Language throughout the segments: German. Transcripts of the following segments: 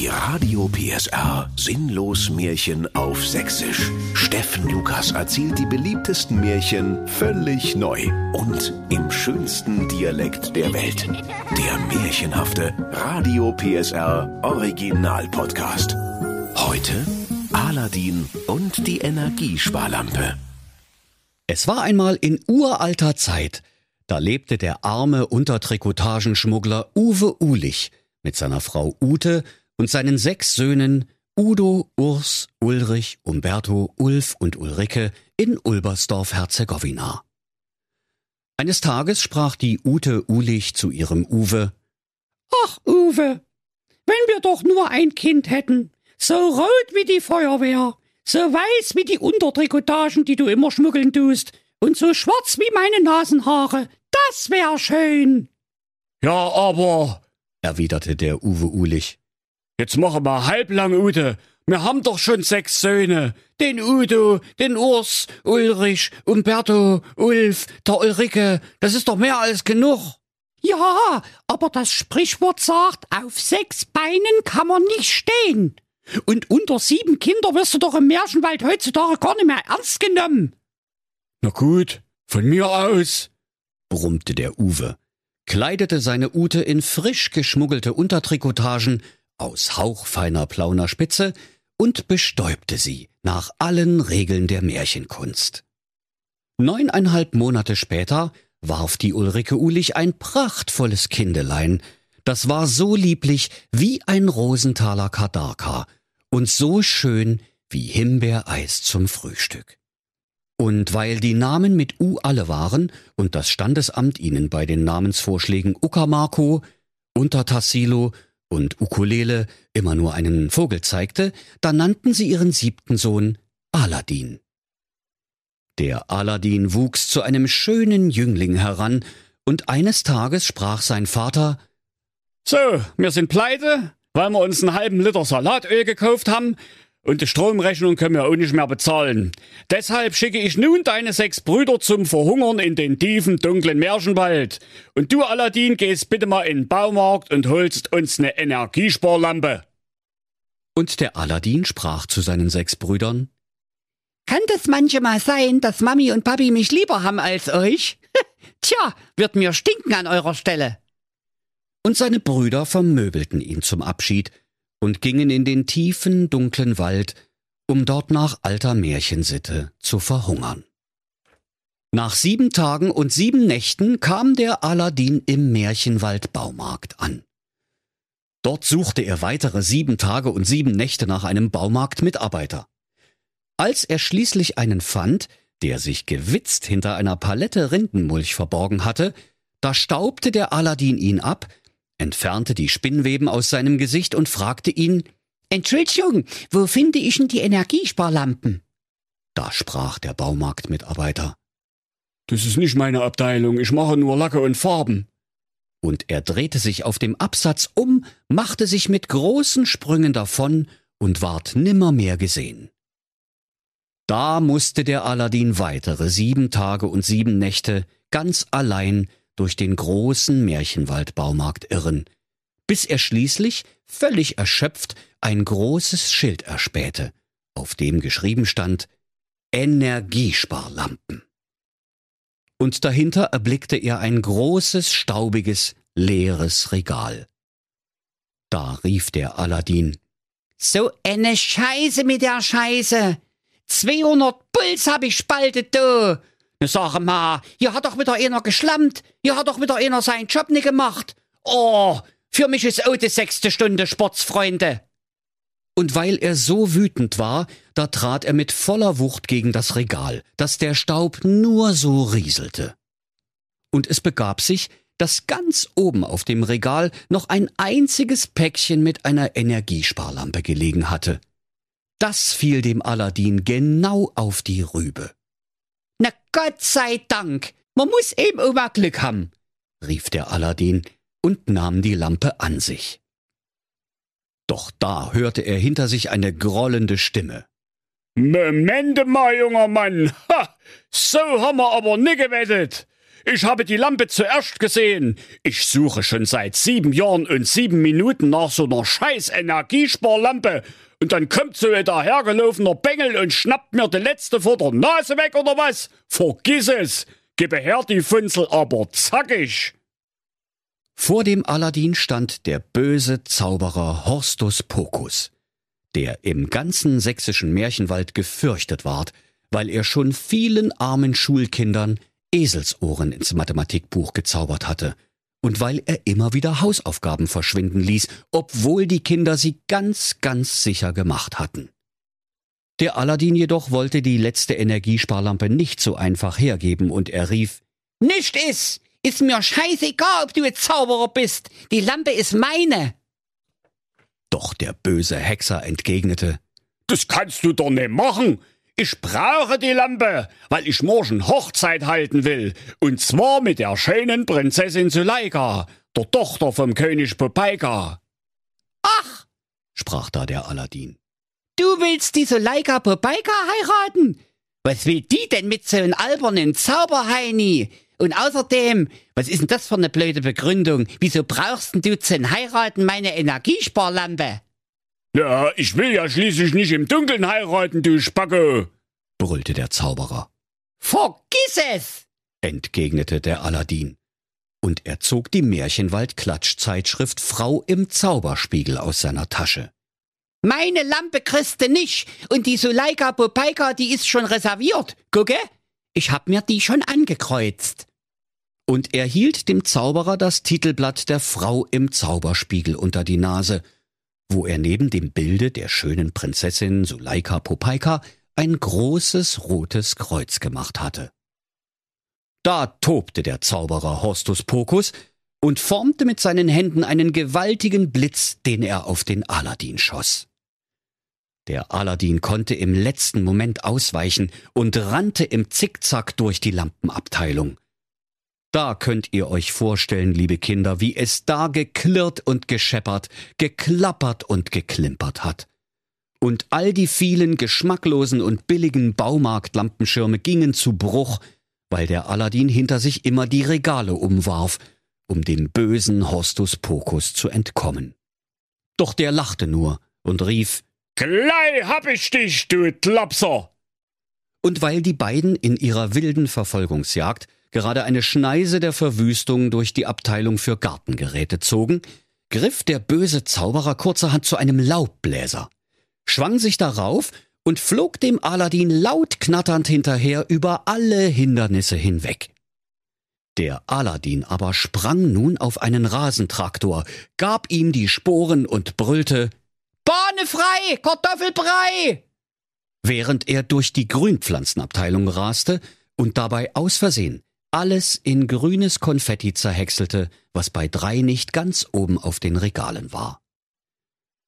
Die Radio PSR Sinnlos Märchen auf Sächsisch. Steffen Lukas erzählt die beliebtesten Märchen völlig neu und im schönsten Dialekt der Welt. Der märchenhafte Radio PSR Original Podcast. Heute Aladdin und die Energiesparlampe. Es war einmal in uralter Zeit. Da lebte der arme Untertrikotagenschmuggler Uwe Ulich mit seiner Frau Ute und seinen sechs Söhnen Udo, Urs, Ulrich, Umberto, Ulf und Ulrike in Ulbersdorf-Herzegowina. Eines Tages sprach die Ute Ulich zu ihrem Uwe. Ach, Uwe, wenn wir doch nur ein Kind hätten, so rot wie die Feuerwehr, so weiß wie die Untertrikotagen, die du immer schmuggeln tust, und so schwarz wie meine Nasenhaare, das wär schön. Ja, aber, erwiderte der Uwe Ulich, Jetzt machen wir halblang, Ute. Wir haben doch schon sechs Söhne. Den Udo, den Urs, Ulrich, Umberto, Ulf, der Ulrike. Das ist doch mehr als genug. Ja, aber das Sprichwort sagt, auf sechs Beinen kann man nicht stehen. Und unter sieben Kinder wirst du doch im Märchenwald heutzutage gar nicht mehr ernst genommen. Na gut, von mir aus, brummte der Uwe, kleidete seine Ute in frisch geschmuggelte Untertrikotagen aus hauchfeiner plauner Spitze und bestäubte sie nach allen Regeln der Märchenkunst. Neuneinhalb Monate später warf die Ulrike Ulich ein prachtvolles Kindelein, das war so lieblich wie ein Rosenthaler Kadarka und so schön wie Himbeereis zum Frühstück. Und weil die Namen mit U alle waren und das Standesamt ihnen bei den Namensvorschlägen Uckermarko, Untertassilo und Ukulele immer nur einen Vogel zeigte, da nannten sie ihren siebten Sohn Aladdin. Der Aladdin wuchs zu einem schönen Jüngling heran, und eines Tages sprach sein Vater So, wir sind pleite, weil wir uns einen halben Liter Salatöl gekauft haben, und die Stromrechnung können wir auch nicht mehr bezahlen. Deshalb schicke ich nun deine sechs Brüder zum Verhungern in den tiefen, dunklen Märchenwald. Und du, Aladdin, gehst bitte mal in den Baumarkt und holst uns eine Energiesparlampe. Und der Aladdin sprach zu seinen sechs Brüdern, Kann das manchmal sein, dass Mami und Papi mich lieber haben als euch? Tja, wird mir stinken an eurer Stelle. Und seine Brüder vermöbelten ihn zum Abschied, und gingen in den tiefen, dunklen Wald, um dort nach alter Märchensitte zu verhungern. Nach sieben Tagen und sieben Nächten kam der Aladdin im Märchenwald Baumarkt an. Dort suchte er weitere sieben Tage und sieben Nächte nach einem Baumarktmitarbeiter. Als er schließlich einen fand, der sich gewitzt hinter einer Palette Rindenmulch verborgen hatte, da staubte der Aladdin ihn ab, entfernte die Spinnweben aus seinem Gesicht und fragte ihn Entschuldigung, wo finde ich denn die Energiesparlampen? Da sprach der Baumarktmitarbeiter Das ist nicht meine Abteilung, ich mache nur Lacke und Farben. Und er drehte sich auf dem Absatz um, machte sich mit großen Sprüngen davon und ward nimmermehr gesehen. Da musste der Aladdin weitere sieben Tage und sieben Nächte ganz allein durch den großen Märchenwaldbaumarkt irren, bis er schließlich, völlig erschöpft, ein großes Schild erspähte, auf dem geschrieben stand Energiesparlampen. Und dahinter erblickte er ein großes, staubiges, leeres Regal. Da rief der Aladdin So eine Scheiße mit der Scheiße! 200 Puls hab ich spaltet, du! Sag mal, hier hat doch wieder einer geschlammt. Hier hat doch wieder einer seinen Job nicht gemacht. Oh, für mich ist auch die sechste Stunde Sportsfreunde. Und weil er so wütend war, da trat er mit voller Wucht gegen das Regal, dass der Staub nur so rieselte. Und es begab sich, dass ganz oben auf dem Regal noch ein einziges Päckchen mit einer Energiesparlampe gelegen hatte. Das fiel dem Aladdin genau auf die Rübe. Gott sei Dank, man muss eben immer Glück haben, rief der Aladdin und nahm die Lampe an sich. Doch da hörte er hinter sich eine grollende Stimme. Moment mal, junger Mann, ha, so haben wir aber nie gewettet. Ich habe die Lampe zuerst gesehen. Ich suche schon seit sieben Jahren und sieben Minuten nach so einer scheiß Energiesparlampe. Und dann kommt so ein dahergelaufener Bengel und schnappt mir die letzte vor der Nase weg oder was? Vergiss es! Gib her die Funzel, aber zackig! Vor dem Aladdin stand der böse Zauberer Horstus Pokus, der im ganzen sächsischen Märchenwald gefürchtet ward, weil er schon vielen armen Schulkindern Eselsohren ins Mathematikbuch gezaubert hatte und weil er immer wieder Hausaufgaben verschwinden ließ, obwohl die Kinder sie ganz, ganz sicher gemacht hatten. Der Aladdin jedoch wollte die letzte Energiesparlampe nicht so einfach hergeben und er rief, Nicht is! Ist mir scheißegal, ob du ein Zauberer bist. Die Lampe ist meine. Doch der böse Hexer entgegnete, Das kannst du doch nicht machen. Ich brauche die Lampe, weil ich morgen Hochzeit halten will. Und zwar mit der schönen Prinzessin Suleika, der Tochter vom König Popeika. Ach, sprach da der Aladdin. Du willst diese Leica Popeika heiraten? Was will die denn mit so einem albernen Zauberheini? Und außerdem, was ist denn das für eine blöde Begründung? Wieso brauchst denn du zum Heiraten meine Energiesparlampe? Ja, ich will ja schließlich nicht im Dunkeln heiraten, du Spacke, brüllte der Zauberer. Vergiss es! entgegnete der Aladdin. Und er zog die Märchenwald-Klatschzeitschrift Frau im Zauberspiegel aus seiner Tasche. Meine Lampe kriegst du nicht. Und die Suleika Popeika, die ist schon reserviert. Gucke, ich hab mir die schon angekreuzt. Und er hielt dem Zauberer das Titelblatt der Frau im Zauberspiegel unter die Nase, wo er neben dem Bilde der schönen Prinzessin Suleika Popeika ein großes rotes Kreuz gemacht hatte. Da tobte der Zauberer Horstus Pokus und formte mit seinen Händen einen gewaltigen Blitz, den er auf den Aladdin schoss. Der Aladdin konnte im letzten Moment ausweichen und rannte im Zickzack durch die Lampenabteilung. Da könnt ihr euch vorstellen, liebe Kinder, wie es da geklirrt und gescheppert, geklappert und geklimpert hat. Und all die vielen geschmacklosen und billigen Baumarktlampenschirme gingen zu Bruch, weil der Aladdin hinter sich immer die Regale umwarf, um dem bösen Horstus Pokus zu entkommen. Doch der lachte nur und rief Glei hab ich dich, du Tlapser! Und weil die beiden in ihrer wilden Verfolgungsjagd gerade eine Schneise der Verwüstung durch die Abteilung für Gartengeräte zogen, griff der böse Zauberer kurzerhand zu einem Laubbläser, schwang sich darauf und flog dem Aladdin laut knatternd hinterher über alle Hindernisse hinweg. Der Aladdin aber sprang nun auf einen Rasentraktor, gab ihm die Sporen und brüllte Bahne frei, Kartoffelbrei! Während er durch die Grünpflanzenabteilung raste und dabei aus Versehen alles in grünes Konfetti zerhäckselte, was bei drei nicht ganz oben auf den Regalen war.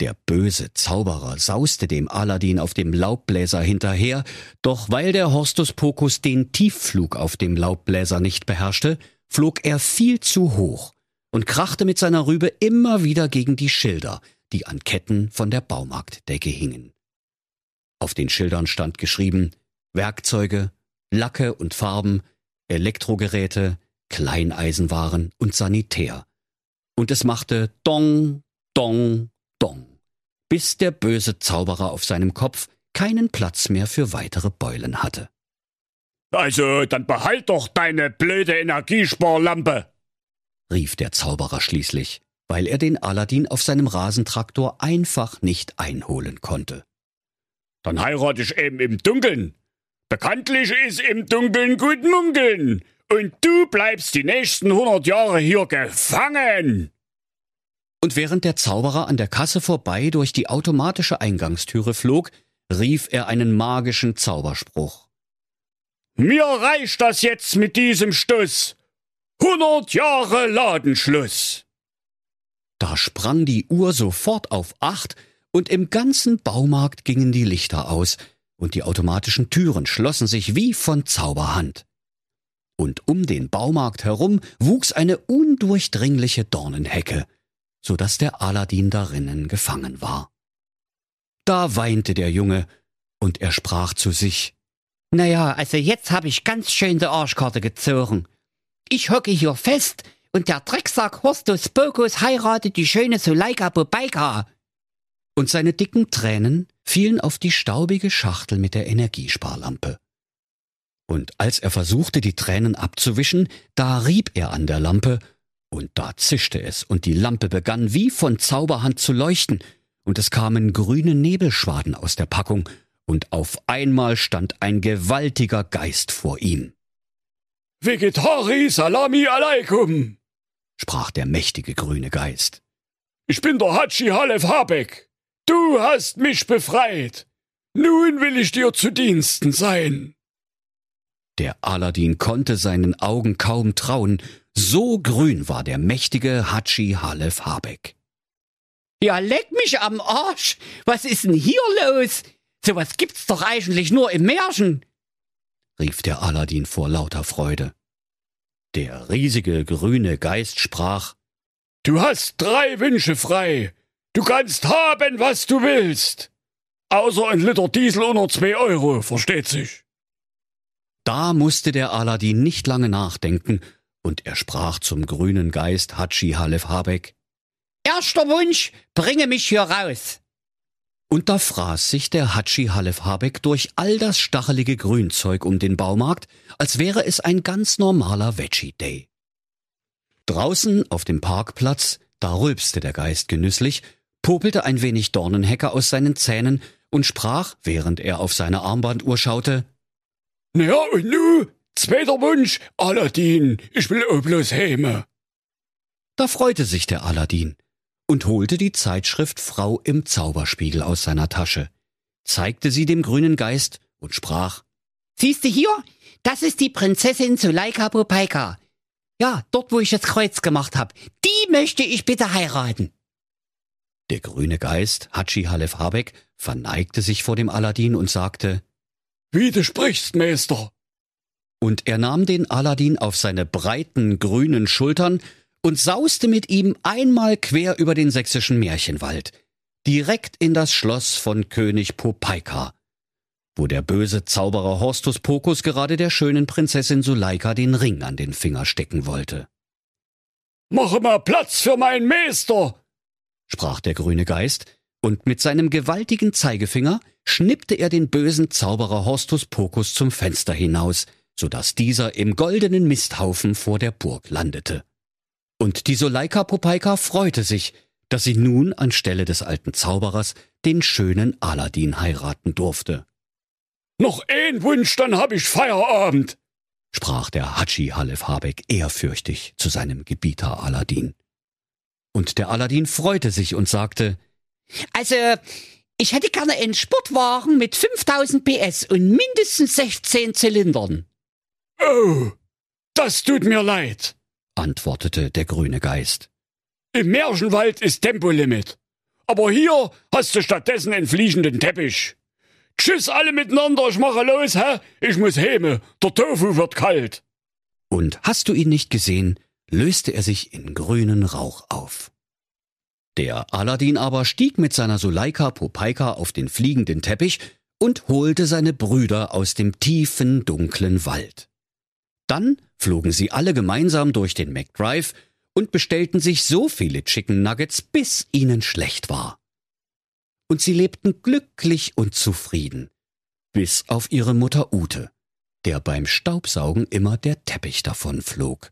Der böse Zauberer sauste dem Aladdin auf dem Laubbläser hinterher, doch weil der Horstus Pokus den Tiefflug auf dem Laubbläser nicht beherrschte, flog er viel zu hoch und krachte mit seiner Rübe immer wieder gegen die Schilder, die an Ketten von der Baumarktdecke hingen. Auf den Schildern stand geschrieben Werkzeuge, Lacke und Farben, Elektrogeräte, Kleineisenwaren und Sanitär. Und es machte Dong, Dong, Dong, bis der böse Zauberer auf seinem Kopf keinen Platz mehr für weitere Beulen hatte. Also, dann behalt doch deine blöde Energiesparlampe, rief der Zauberer schließlich, weil er den Aladdin auf seinem Rasentraktor einfach nicht einholen konnte. Dann heirate ich eben im Dunkeln. Bekanntlich ist im Dunkeln gut munkeln. Und du bleibst die nächsten hundert Jahre hier gefangen. Und während der Zauberer an der Kasse vorbei durch die automatische Eingangstüre flog, rief er einen magischen Zauberspruch. Mir reicht das jetzt mit diesem Stuss. Hundert Jahre Ladenschluss. Da sprang die Uhr sofort auf acht und im ganzen Baumarkt gingen die Lichter aus, und die automatischen Türen schlossen sich wie von Zauberhand. Und um den Baumarkt herum wuchs eine undurchdringliche Dornenhecke, so dass der Aladdin darinnen gefangen war. Da weinte der Junge, und er sprach zu sich Naja, also jetzt hab ich ganz schön die Arschkarte gezogen. Ich hocke hier fest und der Drecksack Horstus Pokus heiratet die schöne Suleika Bobaika. Und seine dicken Tränen fielen auf die staubige Schachtel mit der Energiesparlampe. Und als er versuchte, die Tränen abzuwischen, da rieb er an der Lampe, und da zischte es, und die Lampe begann wie von Zauberhand zu leuchten, und es kamen grüne Nebelschwaden aus der Packung, und auf einmal stand ein gewaltiger Geist vor ihm. Vegetari Salami Alaikum, sprach der mächtige grüne Geist. Ich bin der Hatschi Halef Habeck. Du hast mich befreit. Nun will ich dir zu Diensten sein. Der Aladdin konnte seinen Augen kaum trauen, so grün war der mächtige Hatschi Halef Habeck. Ja, leck mich am Arsch! Was ist denn hier los? Sowas gibt's doch eigentlich nur im Märchen! rief der Aladdin vor lauter Freude. Der riesige grüne Geist sprach Du hast drei Wünsche frei. Du kannst haben, was du willst. Außer ein Liter Diesel unter zwei Euro, versteht sich. Da musste der Aladdin nicht lange nachdenken, und er sprach zum grünen Geist Hatschi Halef Habeck. Erster Wunsch, bringe mich hier raus. Und da fraß sich der Hatschi Halef Habeck durch all das stachelige Grünzeug um den Baumarkt, als wäre es ein ganz normaler Veggie Day. Draußen auf dem Parkplatz, da rülpste der Geist genüsslich, popelte ein wenig Dornenhecker aus seinen Zähnen und sprach, während er auf seine Armbanduhr schaute, Na ja, und nu, zweiter Wunsch, Aladdin, ich will auch bloß heime. Da freute sich der Aladdin und holte die Zeitschrift Frau im Zauberspiegel aus seiner Tasche, zeigte sie dem grünen Geist und sprach, Siehste hier, das ist die Prinzessin Suleika Popaika. Ja, dort, wo ich das Kreuz gemacht hab. Die möchte ich bitte heiraten. Der grüne Geist, Hatschi Halef Habeck, verneigte sich vor dem Aladdin und sagte, Wie du sprichst, Meister. Und er nahm den Aladdin auf seine breiten grünen Schultern und sauste mit ihm einmal quer über den sächsischen Märchenwald, direkt in das Schloss von König Popeika, wo der böse Zauberer Horstus Pokus gerade der schönen Prinzessin Suleika den Ring an den Finger stecken wollte. Mache mal Platz für meinen Meister, sprach der grüne Geist, und mit seinem gewaltigen Zeigefinger schnippte er den bösen Zauberer Horstus Pokus zum Fenster hinaus, so dass dieser im goldenen Misthaufen vor der Burg landete. Und die Soleika Popeika freute sich, dass sie nun anstelle des alten Zauberers den schönen Aladdin heiraten durfte. Noch ein Wunsch, dann hab ich Feierabend, sprach der Hatschi Halef Habeck ehrfürchtig zu seinem Gebieter Aladdin. Und der Aladdin freute sich und sagte, Also, ich hätte gerne einen Sportwagen mit 5000 PS und mindestens 16 Zylindern. Oh, das tut mir leid, antwortete der grüne Geist. Im Märchenwald ist Tempolimit. Aber hier hast du stattdessen einen fliegenden Teppich. Tschüss alle miteinander, ich mache los, hä? Ich muss heme, der Tofu wird kalt. Und hast du ihn nicht gesehen, löste er sich in grünen Rauch auf. Der Aladdin aber stieg mit seiner Suleika Popeika auf den fliegenden Teppich und holte seine Brüder aus dem tiefen, dunklen Wald. Dann flogen sie alle gemeinsam durch den McDrive und bestellten sich so viele Chicken Nuggets, bis ihnen schlecht war. Und sie lebten glücklich und zufrieden, bis auf ihre Mutter Ute, der beim Staubsaugen immer der Teppich davon flog.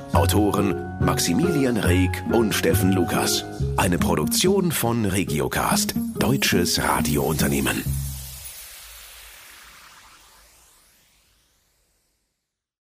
Autoren Maximilian Reg und Steffen Lukas. Eine Produktion von Regiocast, deutsches Radiounternehmen.